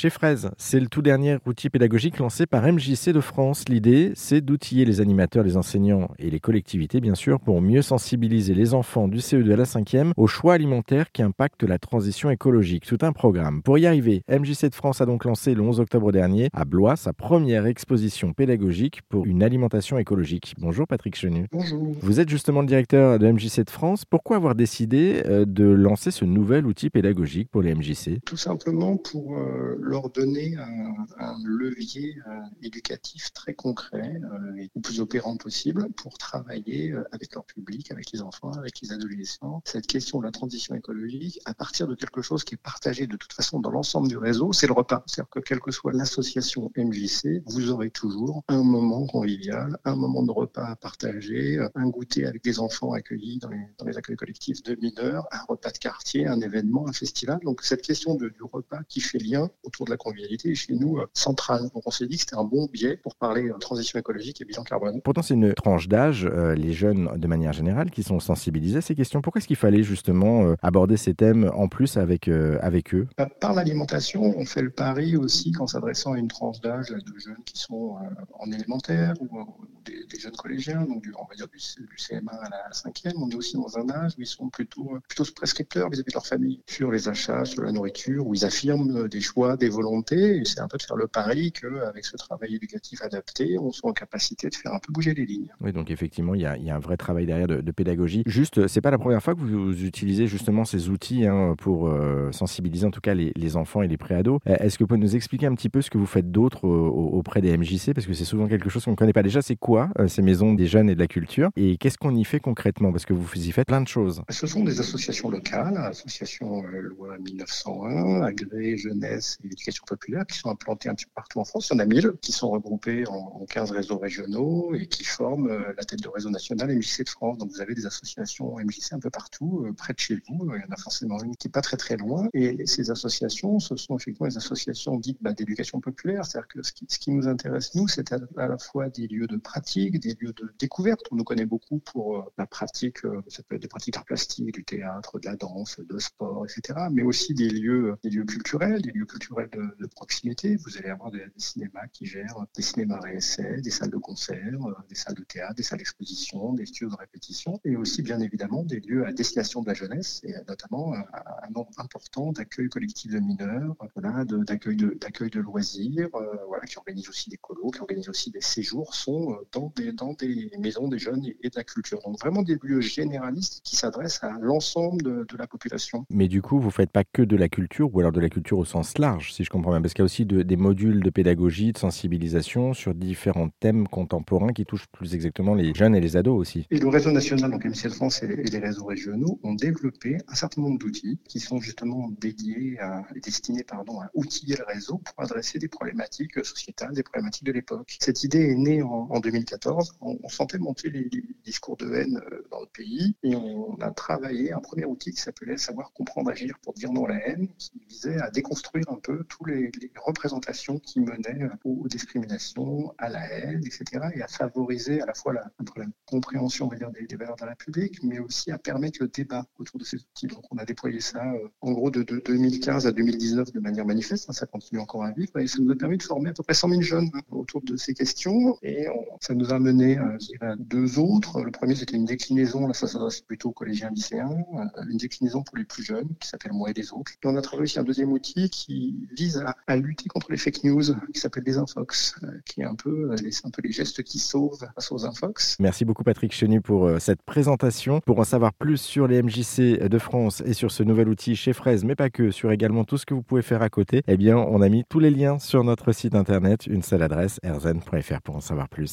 Chez Fraise, c'est le tout dernier outil pédagogique lancé par MJC de France. L'idée, c'est d'outiller les animateurs, les enseignants et les collectivités, bien sûr, pour mieux sensibiliser les enfants du CE2 à la 5e aux choix alimentaires qui impactent la transition écologique. Tout un programme. Pour y arriver, MJC de France a donc lancé le 11 octobre dernier à Blois sa première exposition pédagogique pour une alimentation écologique. Bonjour Patrick Chenu. Bonjour. Vous êtes justement le directeur de MJC de France. Pourquoi avoir décidé euh, de lancer ce nouvel outil pédagogique pour les MJC Tout simplement pour euh, leur donner un, un levier euh, éducatif très concret euh, et le plus opérant possible pour travailler euh, avec leur public, avec les enfants, avec les adolescents. Cette question de la transition écologique, à partir de quelque chose qui est partagé de toute façon dans l'ensemble du réseau, c'est le repas. C'est-à-dire que quelle que soit l'association MJC, vous aurez toujours un moment convivial, un moment de repas à partager, un goûter avec des enfants accueillis dans les, dans les accueils collectifs de mineurs, un repas de quartier, un événement, un festival. Donc cette question de, du repas qui fait lien de la convivialité est chez nous euh, centrale. Donc on s'est dit que c'était un bon biais pour parler euh, transition écologique et bilan carbone. Pourtant, c'est une tranche d'âge, euh, les jeunes de manière générale, qui sont sensibilisés à ces questions. Pourquoi est-ce qu'il fallait justement euh, aborder ces thèmes en plus avec, euh, avec eux? Par- Par l'alimentation, on fait le pari aussi qu'en s'adressant à une tranche d'âge de jeunes qui sont en élémentaire ou, ou des, jeunes collégiens, donc du, on va dire du, C- du CM1 à la 5e, on est aussi dans un âge où ils sont plutôt, euh, plutôt prescripteurs vis-à-vis de leur famille sur les achats, sur la nourriture, où ils affirment euh, des choix, des volontés. Et c'est un peu de faire le pari qu'avec ce travail éducatif adapté, on soit en capacité de faire un peu bouger les lignes. Oui, donc effectivement, il y a, un vrai travail derrière de, pédagogie. Juste, c'est pas la première fois que vous utilisez justement ces outils hein, pour euh, sensibiliser en tout cas les, les enfants et les préados. Est-ce que vous pouvez nous expliquer un petit peu ce que vous faites d'autre auprès des MJC Parce que c'est souvent quelque chose qu'on ne connaît pas. Déjà, c'est quoi euh, ces maisons des jeunes et de la culture Et qu'est-ce qu'on y fait concrètement? Parce que vous y faites plein de choses. Ce sont des associations locales, associations euh, loi 1901, Agré, Jeunesse et Éducation populaire, qui sont implantées un petit peu partout en France. Il y en a 1000 qui sont regroupées en, en 15 réseaux régionaux et qui forment euh, la tête de réseau national MJC de France. Donc vous avez des associations MJC un peu partout, euh, près de chez vous. Il y en a forcément une qui est pas très très loin. Et ces associations, ce sont effectivement des associations dites bah, d'éducation populaire. C'est-à-dire que ce qui, ce qui nous intéresse, nous, c'est à, à la fois des lieux de pratique, des lieux de découverte. On nous connaît beaucoup pour euh, la pratique, euh, ça peut être des pratiques d'art plastique, du théâtre, de la danse, de sport, etc. Mais aussi des lieux, des lieux culturels, des lieux culturels de, proximité. Vous allez avoir des, cinémas qui gèrent des cinémas réessais, des salles de concert, euh, des salles de théâtre, des salles d'exposition, des studios de répétition, et aussi bien évidemment des lieux à destination de la jeunesse, et notamment un, nombre important d'accueil collectif de mineurs, voilà, d'accueil de, de loisirs, euh, voilà, qui organisent aussi des colos, qui organisent aussi des séjours, sont euh, dans des, dans des maisons des jeunes et, de la culture. Donc vraiment des lieux généralistes qui s'adressent à l'ensemble de, de, la population. Mais du coup, vous faites pas que de la culture, ou alors de la culture au sens large, si je comprends bien, parce qu'il y a aussi de, des modules de pédagogie, de sensibilisation sur différents thèmes contemporains qui touchent plus exactement les jeunes et les ados aussi. Et le réseau national, donc MCL France et les, et les réseaux régionaux, ont développé un certain nombre d'outils qui sont justement dédiés à, destinés pardon, à outiller le réseau pour adresser des problématiques sociétales, des problématiques de l'époque. Cette idée est née en, en 2014. On, sentait monter les, discours de haine euh, dans le pays et on a travaillé un premier outil qui s'appelait Savoir comprendre, agir pour dire non à la haine, qui visait à déconstruire un peu toutes les, représentations qui menaient aux, aux, discriminations, à la haine, etc. et à favoriser à la fois la, compréhension des, valeurs de la République, mais aussi à permettre le débat autour de ces outils. Donc on a déployé ça euh, en gros de, de, 2015 à 2019 de manière manifeste, hein, ça continue encore à vivre et ça nous a permis de former à peu près 100 000 jeunes hein, autour de ces questions et on, ça nous a mené euh, à deux autres. Le premier c'était une déclinaison, là ça s'adresse plutôt aux collégiens lycéens, euh, une déclinaison pour les plus jeunes qui s'appelle Moi et les autres. Et on a travaillé aussi un deuxième outil qui vise à, lutter contre les fake news qui s'appelle les infox, euh, qui est un peu, les, un peu les gestes qui sauvent face aux infox. Merci beaucoup Patrick Chenu pour cette présentation. Pour en savoir plus sur les MJC de France et sur ce nouvel outil chez Fraise, mais pas que, sur également tout ce que vous pouvez faire à côté, eh bien, on a mis tous les liens sur notre site internet, une seule adresse, erzen.fr pour en savoir plus.